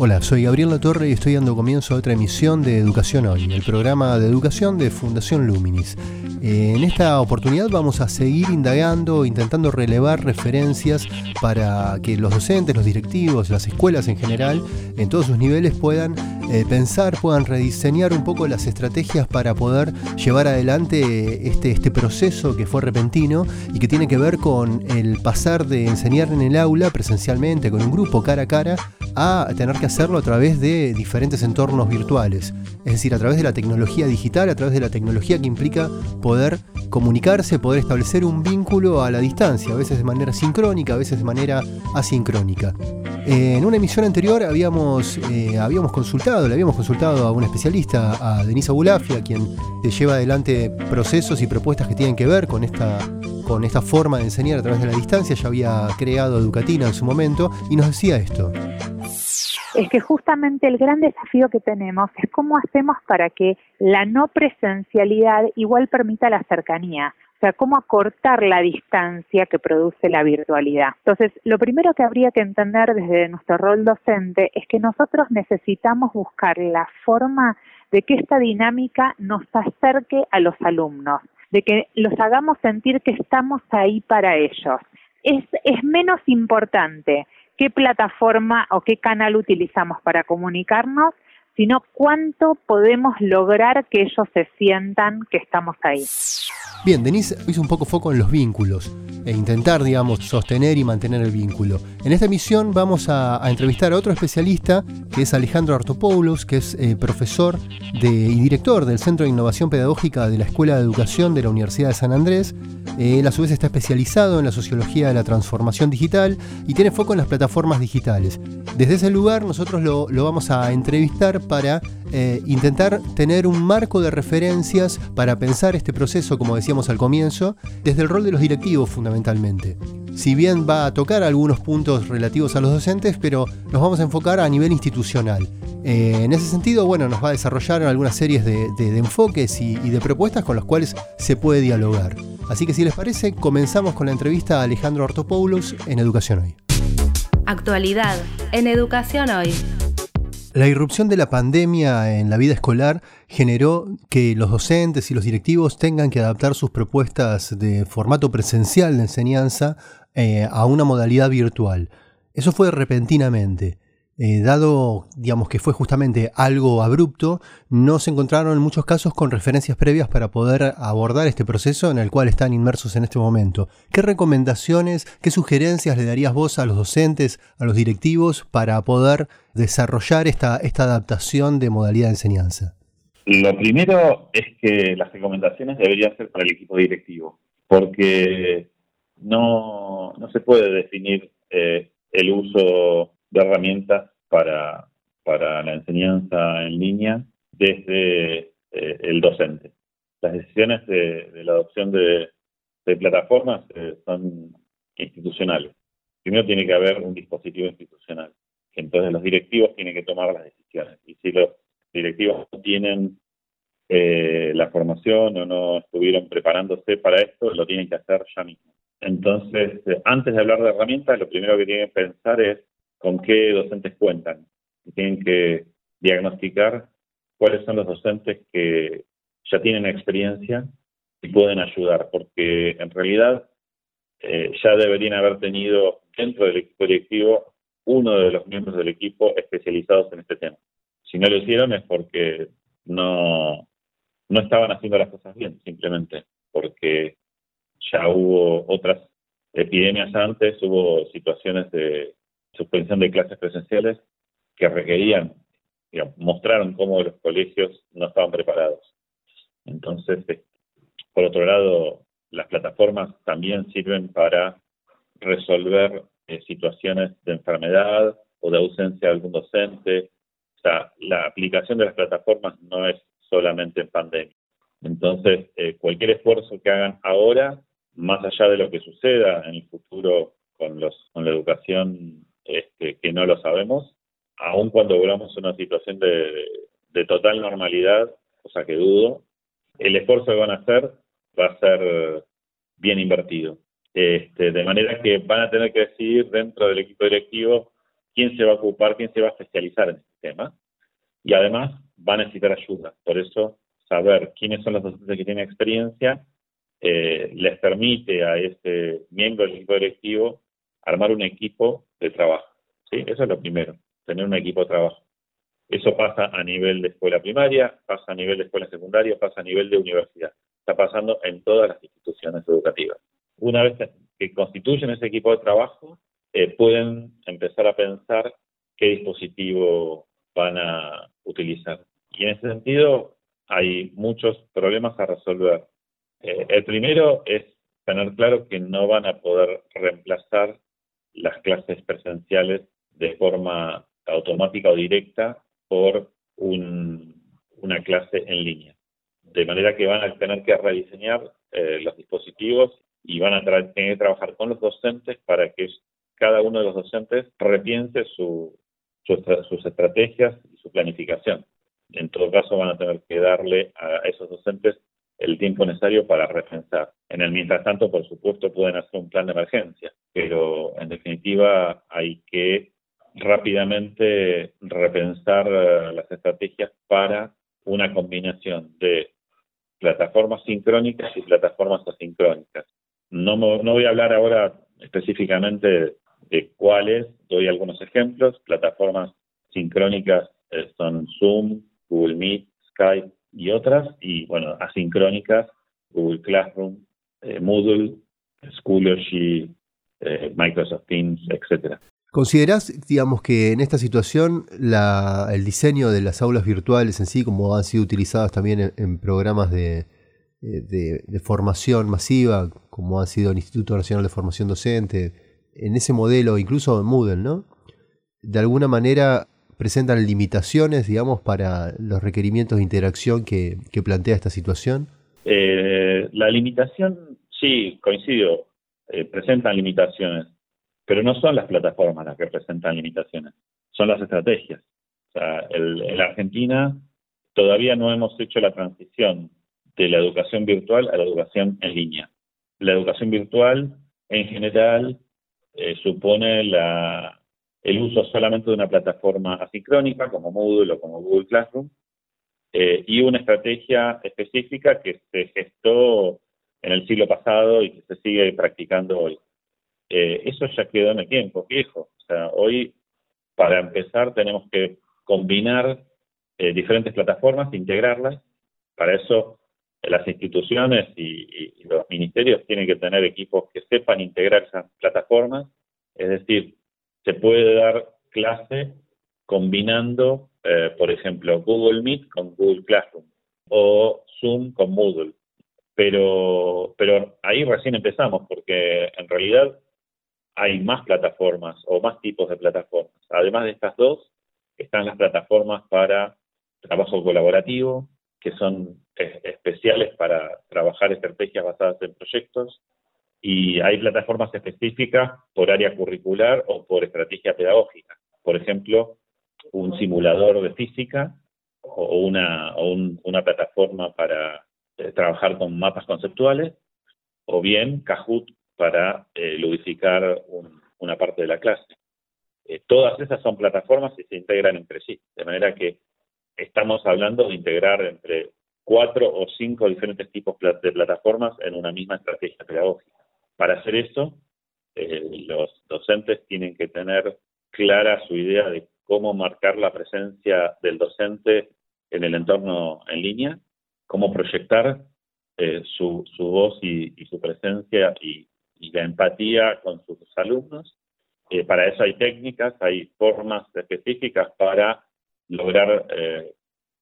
Hola, soy Gabriel Latorre y estoy dando comienzo a otra emisión de Educación Hoy, el programa de educación de Fundación Luminis. Eh, en esta oportunidad vamos a seguir indagando, intentando relevar referencias para que los docentes, los directivos, las escuelas en general, en todos sus niveles puedan eh, pensar, puedan rediseñar un poco las estrategias para poder llevar adelante este, este proceso que fue repentino y que tiene que ver con el pasar de enseñar en el aula presencialmente con un grupo cara a cara a tener que hacerlo a través de diferentes entornos virtuales. Es decir, a través de la tecnología digital, a través de la tecnología que implica poder comunicarse, poder establecer un vínculo a la distancia, a veces de manera sincrónica, a veces de manera asincrónica. En una emisión anterior habíamos, eh, habíamos consultado, le habíamos consultado a un especialista, a Denise Abulafia, quien lleva adelante procesos y propuestas que tienen que ver con esta, con esta forma de enseñar a través de la distancia. Ya había creado Educatina en su momento y nos decía esto es que justamente el gran desafío que tenemos es cómo hacemos para que la no presencialidad igual permita la cercanía. O sea, cómo acortar la distancia que produce la virtualidad. Entonces, lo primero que habría que entender desde nuestro rol docente es que nosotros necesitamos buscar la forma de que esta dinámica nos acerque a los alumnos, de que los hagamos sentir que estamos ahí para ellos. Es, es menos importante qué plataforma o qué canal utilizamos para comunicarnos, sino cuánto podemos lograr que ellos se sientan que estamos ahí. Bien, Denise hizo un poco foco en los vínculos e intentar, digamos, sostener y mantener el vínculo. En esta emisión vamos a, entrevistar a otro especialista, que es Alejandro Artopoulos, que es eh, profesor y director del Centro de Innovación Pedagógica de la Escuela de Educación de la Universidad de San Andrés. Él a su vez está especializado en la sociología de la transformación digital y tiene foco en las plataformas digitales. Desde ese lugar nosotros lo, vamos a entrevistar para eh, intentar tener un marco de referencias para pensar este proceso, como decíamos al comienzo, desde el rol de los directivos fundamentalmente. Si bien va a tocar algunos puntos relativos a los docentes, pero nos vamos a enfocar a nivel institucional. Eh, en ese sentido, bueno, nos va a desarrollar algunas series de, enfoques y, y de propuestas con las cuales se puede dialogar. Así que si les parece, comenzamos con la entrevista a Alejandro Ortopoulos en Educación Hoy. Actualidad en Educación Hoy. La irrupción de la pandemia en la vida escolar generó que los docentes y los directivos tengan que adaptar sus propuestas de formato presencial de enseñanza eh, a una modalidad virtual. Eso fue repentinamente. Eh, dado, digamos, que fue justamente algo abrupto, no se encontraron en muchos casos con referencias previas para poder abordar este proceso en el cual están inmersos en este momento. ¿Qué recomendaciones, qué sugerencias le darías vos a los docentes, a los directivos, para poder desarrollar esta, adaptación de modalidad de enseñanza? Lo primero es que las recomendaciones deberían ser para el equipo directivo, porque no, no se puede definir eh, el uso de herramientas para, para la enseñanza en línea desde eh, el docente. Las decisiones de, la adopción de, plataformas eh, son institucionales. Primero tiene que haber un dispositivo institucional, entonces los directivos tienen que tomar las decisiones. Y si los directivos no tienen eh, la formación o no estuvieron preparándose para esto, lo tienen que hacer ya mismo. Entonces, antes de hablar de herramientas, lo primero que tienen que pensar es con qué docentes cuentan. Tienen que diagnosticar cuáles son los docentes que ya tienen experiencia y pueden ayudar, porque en realidad eh, ya deberían haber tenido dentro del equipo directivo uno de los miembros del equipo especializados en este tema. Si no lo hicieron es porque no, no estaban haciendo las cosas bien, simplemente, porque ya hubo otras epidemias antes, hubo situaciones de suspensión de clases presenciales que requerían, mostraron cómo los colegios no estaban preparados. Entonces, eh, por otro lado, las plataformas también sirven para resolver eh, situaciones de enfermedad o de ausencia de algún docente. O sea, la aplicación de las plataformas no es solamente en pandemia. Entonces, eh, cualquier esfuerzo que hagan ahora, más allá de lo que suceda en el futuro con, los, con la educación este, que no lo sabemos, aun cuando logramos una situación de, total normalidad, cosa que dudo, el esfuerzo que van a hacer va a ser bien invertido. Este, de manera que van a tener que decidir dentro del equipo directivo quién se va a ocupar, quién se va a especializar en este tema. Y además va a necesitar ayuda. Por eso, saber quiénes son los docentes que tienen experiencia eh, les permite a este miembro del equipo directivo armar un equipo de trabajo. ¿sí? Eso es lo primero, tener un equipo de trabajo. Eso pasa a nivel de escuela primaria, pasa a nivel de escuela secundaria, pasa a nivel de universidad. Está pasando en todas las instituciones educativas. Una vez que constituyen ese equipo de trabajo, eh, pueden empezar a pensar qué dispositivo van a utilizar. Y en ese sentido hay muchos problemas a resolver. Eh, el primero es tener claro que no van a poder reemplazar las clases presenciales de forma automática o directa por una clase en línea. De manera que van a tener que rediseñar eh, los dispositivos y van a tener que trabajar con los docentes para que cada uno de los docentes repiense sus estrategias y su planificación. En todo caso, van a tener que darle a esos docentes el tiempo necesario para repensar. En el mientras tanto, por supuesto, pueden hacer un plan de emergencia, pero en definitiva hay que rápidamente repensar eh, las estrategias para una combinación de plataformas sincrónicas y plataformas asincrónicas. No, no voy a hablar ahora específicamente de cuáles, doy algunos ejemplos. Plataformas sincrónicas eh, son Zoom, Google Meet, Skype y otras, y bueno, asincrónicas, Google Classroom, eh, Moodle, Schoology, Microsoft Teams, etcétera. ¿Considerás, digamos, que en esta situación el diseño de las aulas virtuales en sí, como han sido utilizadas también en, programas eh, de, formación masiva, como ha sido el Instituto Nacional de Formación Docente, en ese modelo, incluso en Moodle, ¿no? De alguna manera presentan limitaciones, digamos, para los requerimientos de interacción que, plantea esta situación. Eh, la limitación, sí, coincido, eh, presentan limitaciones pero no son las plataformas las que presentan limitaciones, son las estrategias. O sea, en Argentina todavía no hemos hecho la transición de la educación virtual a la educación en línea. La educación virtual, en general, eh, supone la, el uso solamente de una plataforma asincrónica como Moodle o como Google Classroom eh, y una estrategia específica que se gestó en el siglo pasado y que se sigue practicando hoy. Eh, eso ya quedó en el tiempo, viejo. O sea, hoy, para empezar, tenemos que combinar eh, diferentes plataformas, integrarlas. Para eso, las instituciones y, los ministerios tienen que tener equipos que sepan integrar esas plataformas. Es decir, se puede dar clase combinando, eh, por ejemplo, Google Meet con Google Classroom o Zoom con Moodle. Pero, pero ahí recién empezamos, porque en realidad hay más plataformas o más tipos de plataformas. Además de estas dos, están las plataformas para trabajo colaborativo, que son especiales para trabajar estrategias basadas en proyectos, y hay plataformas específicas por área curricular o por estrategia pedagógica. Por ejemplo, un simulador de física o una, una plataforma para eh, trabajar con mapas conceptuales, o bien Kahoot para eh, ludificar una parte de la clase. Eh, todas esas son plataformas y se integran entre sí, de manera que estamos hablando de integrar entre cuatro o cinco diferentes tipos de plataformas en una misma estrategia pedagógica. Para hacer eso, eh, los docentes tienen que tener clara su idea de cómo marcar la presencia del docente en el entorno en línea, cómo proyectar su, voz y, su presencia y, la empatía con sus alumnos. Eh, para eso hay técnicas, hay formas específicas para lograr eh,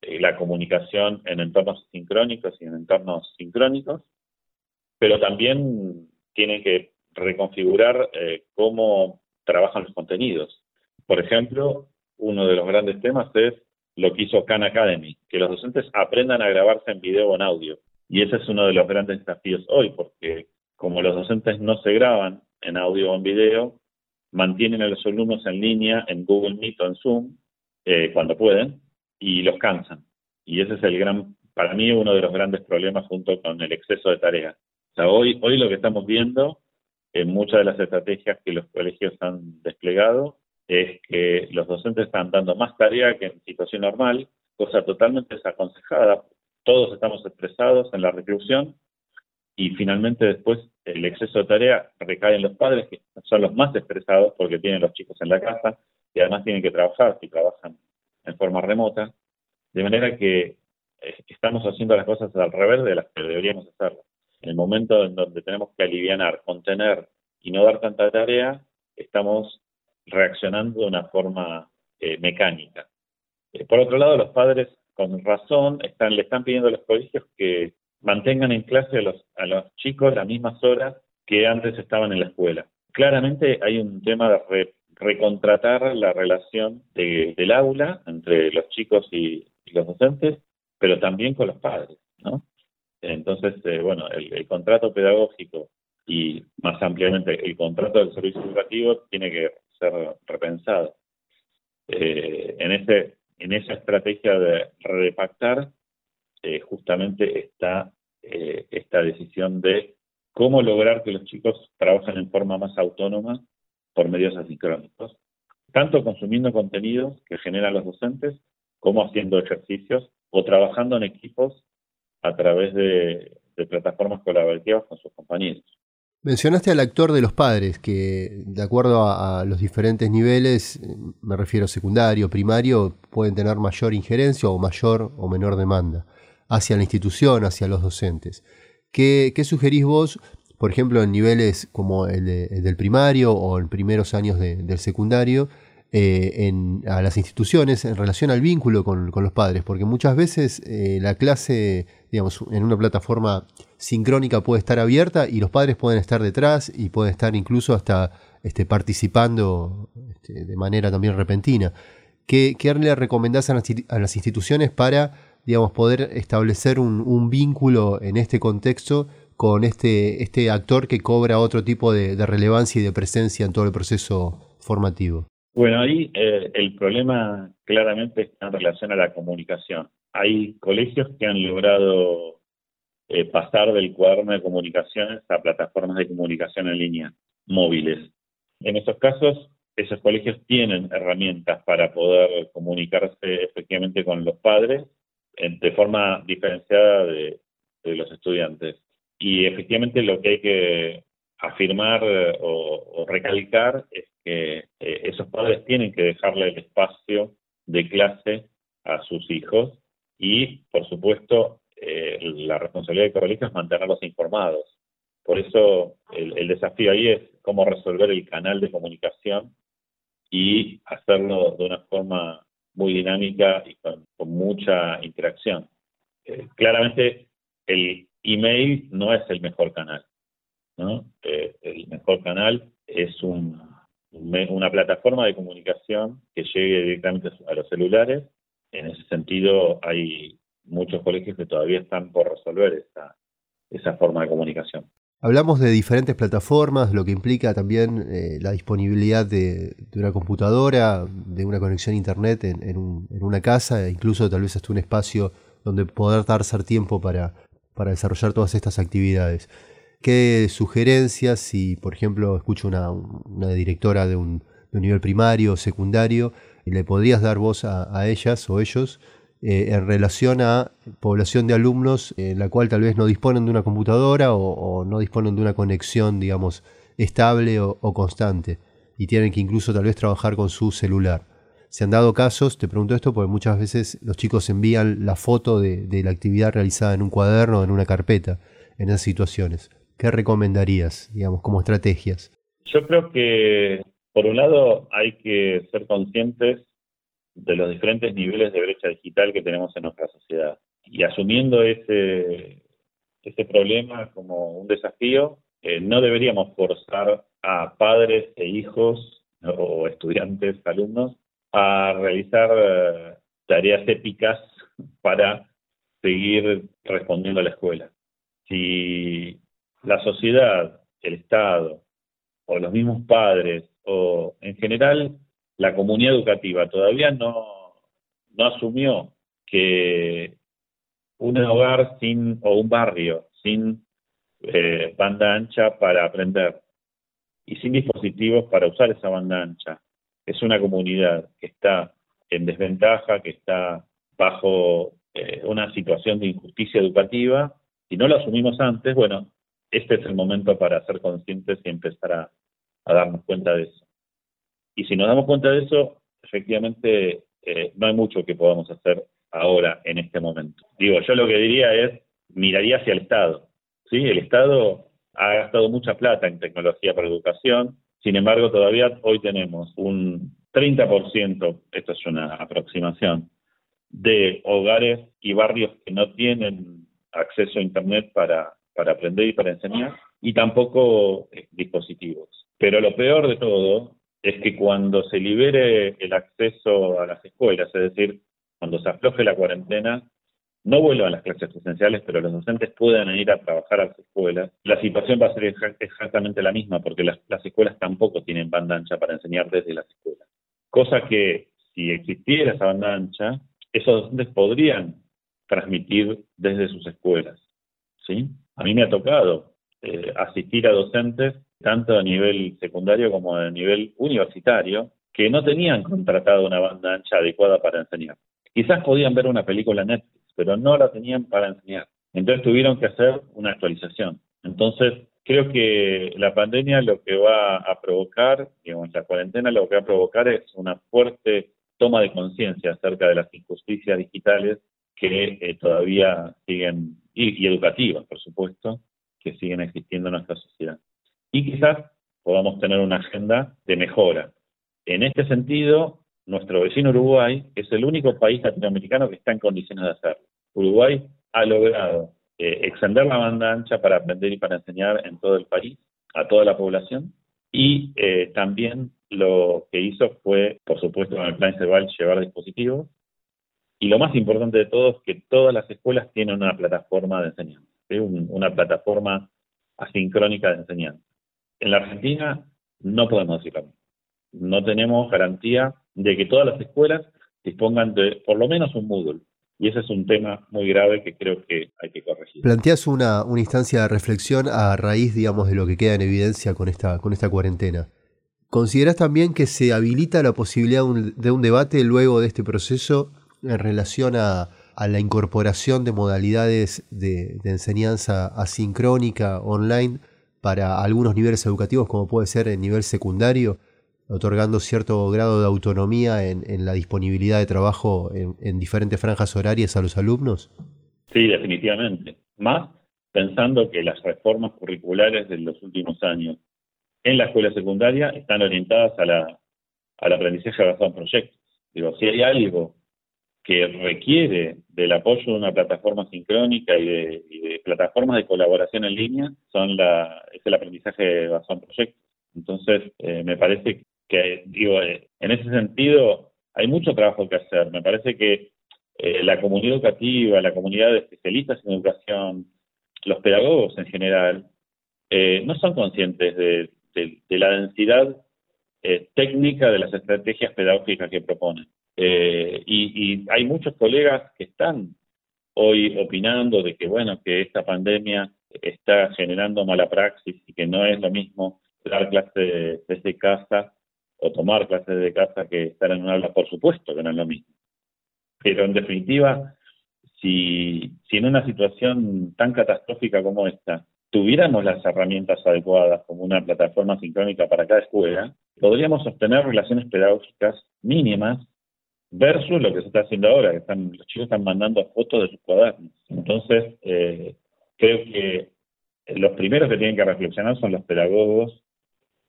eh, la comunicación en entornos sincrónicos y en entornos sincrónicos, pero también tienen que reconfigurar cómo trabajan los contenidos. Por ejemplo, uno de los grandes temas es lo que hizo Khan Academy, que los docentes aprendan a grabarse en video o en audio. Y ese es uno de los grandes desafíos hoy, porque como los docentes no se graban en audio o en video, mantienen a los alumnos en línea en Google Meet o en Zoom eh, cuando pueden y los cansan. Y ese es el gran, para mí, uno de los grandes problemas junto con el exceso de tareas. Sea, hoy, hoy lo que estamos viendo en muchas de las estrategias que los colegios han desplegado es que los docentes están dando más tarea que en situación normal, cosa totalmente desaconsejada. Todos estamos estresados en la reclusión y finalmente después el exceso de tarea recae en los padres, que son los más estresados porque tienen los chicos en la casa y además tienen que trabajar si trabajan en forma remota, de manera que eh, estamos haciendo las cosas al revés de las que deberíamos hacerlo. En el momento en donde tenemos que aliviar, contener y no dar tanta tarea, estamos reaccionando de una forma eh, mecánica. Eh, por otro lado, los padres, con razón, están, le están pidiendo a los colegios que mantengan en clase a los, a los chicos las mismas horas que antes estaban en la escuela. Claramente hay un tema de recontratar la relación del aula entre los chicos y, los docentes, pero también con los padres, ¿no? Entonces, eh, bueno, el, contrato pedagógico y más ampliamente el contrato del servicio educativo tiene que ser repensado. Eh, en, ese, en esa estrategia de repactar, eh, justamente está eh, esta decisión de cómo lograr que los chicos trabajen en forma más autónoma por medios asincrónicos, tanto consumiendo contenidos que generan los docentes como haciendo ejercicios o trabajando en equipos a través de, plataformas colaborativas con sus compañeros. Mencionaste al actor de los padres, que de acuerdo a, los diferentes niveles, me refiero secundario, primario, pueden tener mayor injerencia o mayor o menor demanda hacia la institución, hacia los docentes. ¿Qué, sugerís vos, por ejemplo, en niveles como el, del primario o en primeros años del secundario, eh, en, a las instituciones en relación al vínculo con, los padres? Porque muchas veces eh, la clase, digamos, en una plataforma sincrónica puede estar abierta y los padres pueden estar detrás y pueden estar incluso hasta este, participando este, de manera también repentina. ¿Qué, qué le recomendás a las instituciones para digamos, poder establecer un, vínculo en este contexto con este, este actor que cobra otro tipo de, relevancia y de presencia en todo el proceso formativo? Bueno, ahí eh, el problema claramente está en relación a la comunicación. Hay colegios que han logrado eh, pasar del cuaderno de comunicaciones a plataformas de comunicación en línea móviles. En esos casos, esos colegios tienen herramientas para poder comunicarse efectivamente con los padres de forma diferenciada de, los estudiantes. Y efectivamente lo que hay que afirmar eh, o, recalcar es que eh, esos padres tienen que dejarle el espacio de clase a sus hijos y, por supuesto, eh, la responsabilidad de colegio es mantenerlos informados. Por eso el, desafío ahí es cómo resolver el canal de comunicación y hacerlo de una forma muy dinámica y con, mucha interacción. Claramente el email no es el mejor canal. ¿No? Eh, el mejor canal es un, una plataforma de comunicación que llegue directamente a los celulares. En ese sentido, hay muchos colegios que todavía están por resolver esa, esa forma de comunicación. Hablamos de diferentes plataformas, lo que implica también eh, la disponibilidad de, una computadora, de una conexión a internet en, una casa, e incluso tal vez hasta un espacio donde poder darse tiempo para, desarrollar todas estas actividades. ¿Qué sugerencias, si por ejemplo escucho una, una directora de un, nivel primario o secundario, le podrías dar voz a ellas o ellos eh, en relación a población de alumnos en la cual tal vez no disponen de una computadora o, no disponen de una conexión, digamos, estable o, constante y tienen que incluso tal vez trabajar con su celular. Se han dado casos, te pregunto esto porque muchas veces los chicos envían la foto de, la actividad realizada en un cuaderno o en una carpeta en esas situaciones. ¿Qué recomendarías, digamos, como estrategias? Yo creo que, por un lado, hay que ser conscientes de los diferentes niveles de brecha digital que tenemos en nuestra sociedad. Y asumiendo ese, ese problema como un desafío, eh, no deberíamos forzar a padres e hijos o estudiantes, alumnos, a realizar eh, tareas épicas para seguir respondiendo a la escuela. Si la sociedad, el Estado o los mismos padres o en general la comunidad educativa todavía no, no asumió que un hogar sin o un barrio sin eh, banda ancha para aprender y sin dispositivos para usar esa banda ancha. Es una comunidad que está en desventaja, que está bajo eh, una situación de injusticia educativa, si no lo asumimos antes, bueno, este es el momento para ser conscientes y empezar a, darnos cuenta de eso. Y si nos damos cuenta de eso, efectivamente eh, no hay mucho que podamos hacer ahora, en este momento. Digo, yo lo que diría es, miraría hacia el Estado. ¿sí? El Estado ha gastado mucha plata en tecnología para educación, sin embargo, todavía hoy tenemos un 30%, esto es una aproximación, de hogares y barrios que no tienen acceso a Internet para, para aprender y para enseñar, y tampoco eh, dispositivos. Pero lo peor de todo es que cuando se libere el acceso a las escuelas, es decir, cuando se afloje la cuarentena, no vuelvan las clases presenciales, pero los docentes puedan ir a trabajar a las escuelas, la situación va a ser exactamente la misma, porque las, las escuelas tampoco tienen banda ancha para enseñar desde las escuelas. Cosa que, si existiera esa banda ancha, esos docentes podrían transmitir desde sus escuelas. ¿sí? A mí me ha tocado eh, asistir a docentes, tanto a nivel secundario como a nivel universitario, que no tenían contratado una banda ancha adecuada para enseñar. Quizás podían ver una película Netflix, pero no la tenían para enseñar. Entonces tuvieron que hacer una actualización. Entonces, creo que la pandemia lo que va a provocar, digamos, la cuarentena lo que va a provocar es una fuerte toma de conciencia acerca de las injusticias digitales que eh, todavía siguen, y, y, educativas, por supuesto, que siguen existiendo en nuestra sociedad. Y quizás podamos tener una agenda de mejora. En este sentido, nuestro vecino Uruguay es el único país latinoamericano que está en condiciones de hacerlo. Uruguay ha logrado eh, extender la banda ancha para aprender y para enseñar en todo el país, a toda la población, y eh, también lo que hizo fue, por supuesto, con el plan Ceval, llevar dispositivos, y lo más importante de todo es que todas las escuelas tienen una plataforma de enseñanza, una plataforma asincrónica de enseñanza. En la Argentina no podemos decirlo. No tenemos garantía de que todas las escuelas dispongan de por lo menos un Moodle. Y ese es un tema muy grave que creo que hay que corregir. Planteas una, instancia de reflexión a raíz, digamos, de lo que queda en evidencia con esta, con esta cuarentena. ¿Consideras también que se habilita la posibilidad de un debate luego de este proceso en relación a, la incorporación de modalidades de, de, enseñanza asincrónica online para algunos niveles educativos, como puede ser el nivel secundario? otorgando cierto grado de autonomía en, la disponibilidad de trabajo en, diferentes franjas horarias a los alumnos? Sí, definitivamente. Más pensando que las reformas curriculares de los últimos años en la escuela secundaria están orientadas a la, al aprendizaje basado en proyectos. Digo, si hay algo que requiere del apoyo de una plataforma sincrónica y de, plataformas de colaboración en línea, son la, es el aprendizaje basado en proyectos. Entonces, eh, me parece que digo, eh, en ese sentido hay mucho trabajo que hacer. Me parece que eh, la comunidad educativa, la comunidad de especialistas en educación, los pedagogos en general, no son conscientes de, la densidad técnica de las estrategias pedagógicas que proponen. Y, y, hay muchos colegas que están hoy opinando de que, bueno, que esta pandemia está generando mala praxis y que no es lo mismo dar clases desde casa o tomar clases de casa que estar en un aula, por supuesto que no es lo mismo. Pero en definitiva, si, si en una situación tan catastrófica como esta tuviéramos las herramientas adecuadas como una plataforma sincrónica para cada escuela, podríamos sostener relaciones pedagógicas mínimas versus lo que se está haciendo ahora, que están, los chicos están mandando fotos de sus cuadernos. Entonces, eh, creo que los primeros que tienen que reflexionar son los pedagogos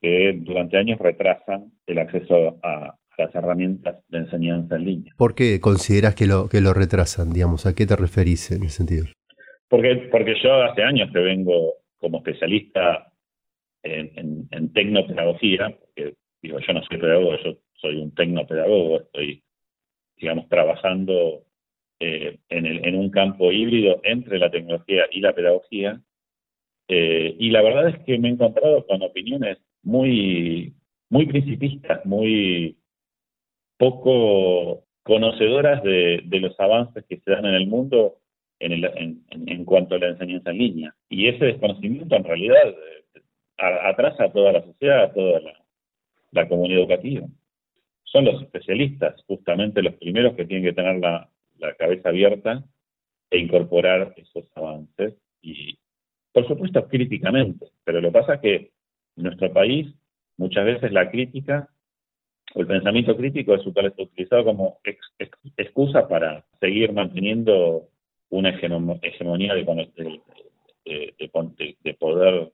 que durante años retrasan el acceso a, las herramientas de enseñanza en línea. ¿Por qué consideras que lo, que lo retrasan? Digamos, ¿A qué te referís en ese sentido? Porque, porque yo hace años que vengo como especialista en, en, tecnopedagogía, porque digo, yo no soy pedagogo, yo soy un tecnopedagogo, estoy digamos, trabajando eh, en, un campo híbrido entre la tecnología y la pedagogía. Eh, y la verdad es que me he encontrado con opiniones muy, muy principistas, muy poco conocedoras de, los avances que se dan en el mundo en, cuanto a la enseñanza en línea. Y ese desconocimiento en realidad eh, atrasa a toda la sociedad, a toda la comunidad educativa son los especialistas, justamente los primeros que tienen que tener la, cabeza abierta e incorporar esos avances y, por supuesto, críticamente. Pero lo que pasa es que en nuestro país muchas veces la crítica o el pensamiento crítico es utilizado como excusa para seguir manteniendo una hegemonía de, de, poder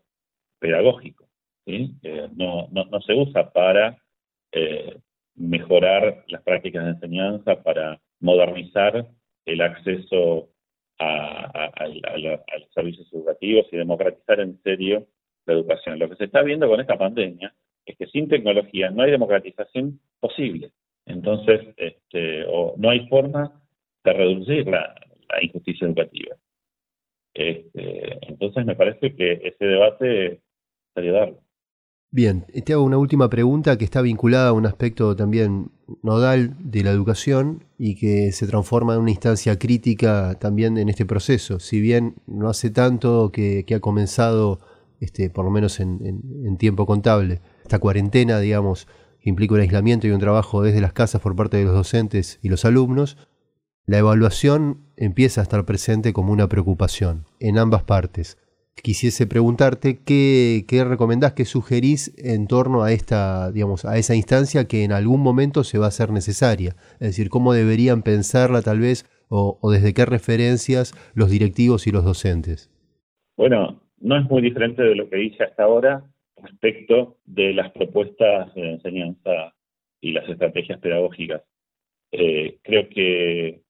pedagógico. Eh, no, no, se usa para eh, mejorar las prácticas de enseñanza, para modernizar el acceso a, los servicios educativos y democratizar en serio la educación. Lo que se está viendo con esta pandemia es que sin tecnología no hay democratización posible. Entonces, este, o no hay forma de reducir la, injusticia educativa. Este, entonces, me parece que ese debate sería darlo. Bien, te hago una última pregunta que está vinculada a un aspecto también nodal de la educación y que se transforma en una instancia crítica también en este proceso. Si bien no hace tanto que, ha comenzado, este, por lo menos en, tiempo contable, esta cuarentena, digamos, que implica un aislamiento y un trabajo desde las casas por parte de los docentes y los alumnos, la evaluación empieza a estar presente como una preocupación en ambas partes quisiese preguntarte qué, qué recomendás, qué sugerís en torno a esta, digamos, a esa instancia que en algún momento se va a hacer necesaria. Es decir, cómo deberían pensarla tal vez o, desde qué referencias los directivos y los docentes. Bueno, no es muy diferente de lo que dije hasta ahora respecto de las propuestas de enseñanza y las estrategias pedagógicas. Eh, creo que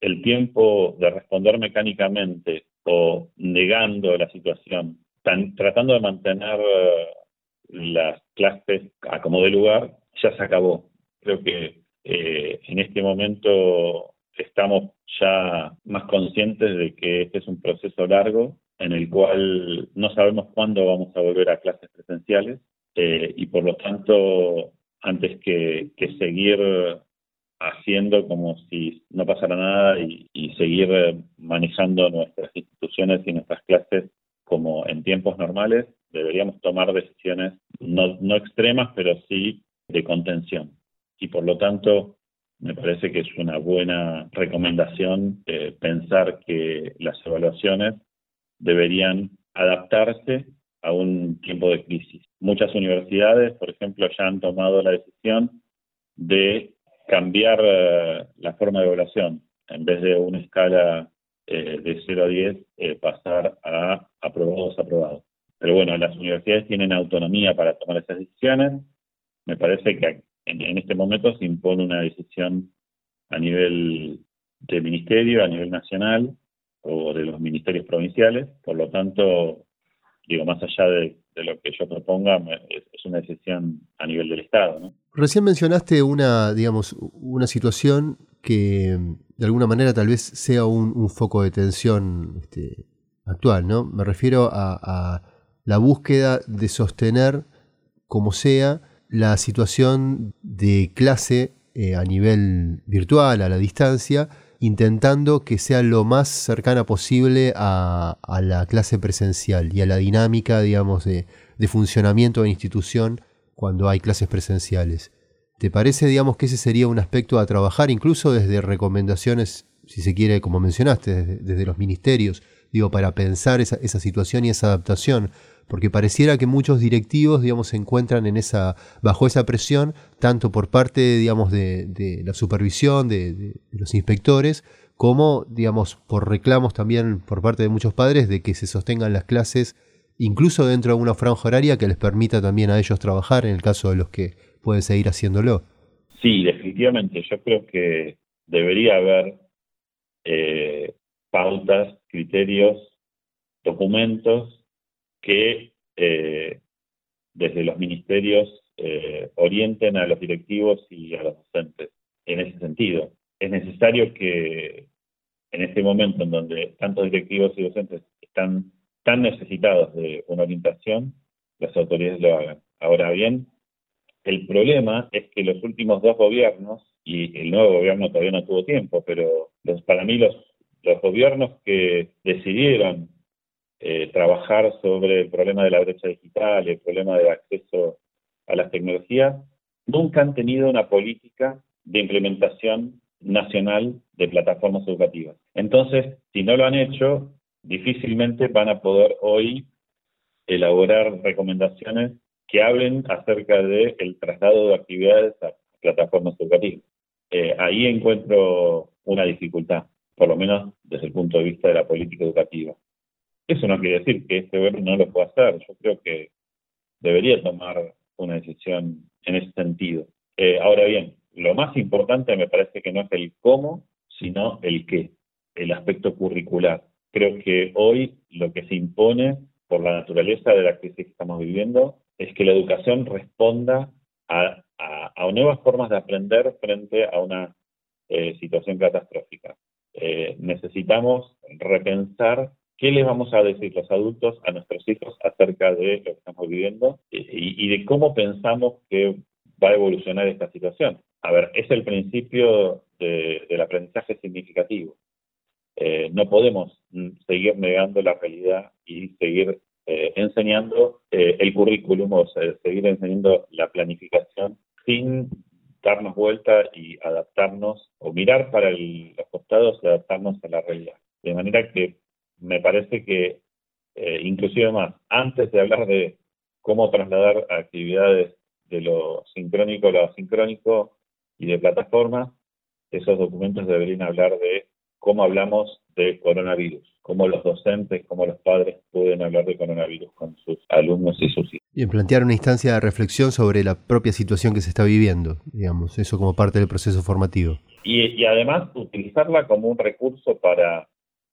el tiempo de responder mecánicamente o negando la situación, tratando de mantener eh, las clases a como de lugar, ya se acabó. Creo que eh, en este momento estamos ya más conscientes de que este es un proceso largo en el cual no sabemos cuándo vamos a volver a clases presenciales eh, y por lo tanto antes que seguir haciendo como si no pasara nada y, seguir eh, manejando nuestras instituciones y nuestras clases como en tiempos normales, deberíamos tomar decisiones no, no extremas, pero sí de contención. Y por lo tanto, me parece que es una buena recomendación eh, pensar que las evaluaciones deberían adaptarse a un tiempo de crisis. Muchas universidades, por ejemplo, ya han tomado la decisión de cambiar eh, la forma de evaluación. En vez de una escala eh, de 0 a 10, eh, pasar a aprobados, aprobados. Pero bueno, las universidades tienen autonomía para tomar esas decisiones. Me parece que en, este momento se impone una decisión a nivel del ministerio, a nivel nacional o de los ministerios provinciales. Por lo tanto, digo, más allá de, lo que yo proponga, es, una decisión a nivel del Estado. ¿no? Recién mencionaste una, digamos, una situación que de alguna manera tal vez sea un, foco de tensión este, actual, ¿no? Me refiero a, la búsqueda de sostener, como sea, la situación de clase eh, a nivel virtual, a la distancia, intentando que sea lo más cercana posible a, la clase presencial y a la dinámica, digamos, de, funcionamiento de la institución cuando hay clases presenciales. ¿Te parece, digamos, que ese sería un aspecto a trabajar, incluso desde recomendaciones, si se quiere, como mencionaste, desde, los ministerios, digo, para pensar esa, situación y esa adaptación? porque pareciera que muchos directivos, digamos, se encuentran en esa, bajo esa presión, tanto por parte, digamos, de, la supervisión, de, los inspectores, como, digamos, por reclamos también por parte de muchos padres de que se sostengan las clases, incluso dentro de una franja horaria que les permita también a ellos trabajar, en el caso de los que pueden seguir haciéndolo. Sí, definitivamente. Yo creo que debería haber eh, pautas, criterios, documentos que eh, desde los ministerios eh, orienten a los directivos y a los docentes en ese sentido. es necesario que en este momento en donde tantos directivos y docentes están tan necesitados de una orientación, las autoridades lo hagan. Ahora bien, el problema es que los últimos dos gobiernos, y el nuevo gobierno todavía no tuvo tiempo, pero para mí los, los gobiernos que decidieron eh, trabajar sobre el problema de la brecha digital el problema del acceso a las tecnologías, nunca han tenido una política de implementación nacional de plataformas educativas. Entonces, si no lo han hecho, difícilmente van a poder hoy elaborar recomendaciones que hablen acerca del el traslado de actividades a plataformas educativas. Eh, ahí encuentro una dificultad, por lo menos desde el punto de vista de la política educativa. Eso no quiere decir que este gobierno no lo pueda hacer. Yo creo que debería tomar una decisión en ese sentido. Eh, ahora bien, lo más importante me parece que no es el cómo, sino el qué, el aspecto curricular. Creo que hoy lo que se impone por la naturaleza de la crisis que estamos viviendo es que la educación responda a, nuevas formas de aprender frente a una eh, situación catastrófica. Eh, necesitamos repensar qué les vamos a decir los adultos a nuestros hijos acerca de lo que estamos viviendo y de cómo pensamos que va a evolucionar esta situación. A ver, es el principio del aprendizaje significativo. Eh, no podemos seguir negando la realidad y seguir eh, enseñando eh, el currículum o seguir enseñando la planificación sin darnos vuelta y adaptarnos o mirar para los costados y adaptarnos a la realidad. De manera que me parece que, inclusive más, antes de hablar de cómo trasladar actividades de lo sincrónico a lo asincrónico y de plataforma, esos documentos deberían hablar de cómo hablamos de coronavirus, cómo los docentes, cómo los padres pueden hablar de coronavirus con sus alumnos y sus hijos. Y plantear una instancia de reflexión sobre la propia situación que se está viviendo, digamos, eso como parte del proceso formativo. Y, además utilizarla como un recurso para,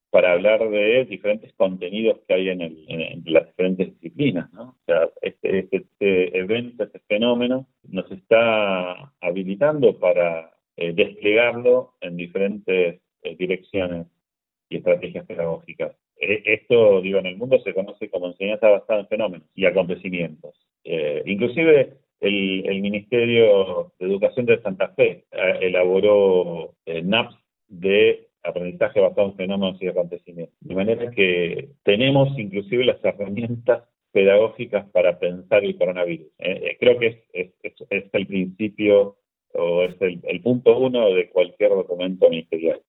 para hablar de diferentes contenidos que hay en, en, las diferentes disciplinas, ¿no? O sea, este, este, este evento, este fenómeno nos está habilitando para eh, desplegarlo en diferentes eh, direcciones y estrategias pedagógicas. E, esto, digo, en el mundo se conoce como enseñanza basada en fenómenos y acontecimientos. Eh, inclusive el, Ministerio de Educación de Santa Fe eh, elaboró NAPS de aprendizaje basado en fenómenos y acontecimientos. De manera que tenemos inclusive las herramientas pedagógicas para pensar el coronavirus. creo que es, es, el principio o es el, punto uno de cualquier documento ministerial.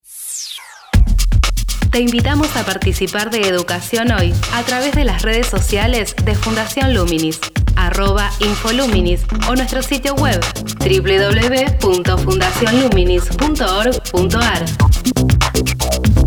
Te invitamos a participar de Educación Hoy a través de las redes sociales de Fundación Luminis, arroba Infoluminis o nuestro sitio web www.fundacionluminis.org.ar.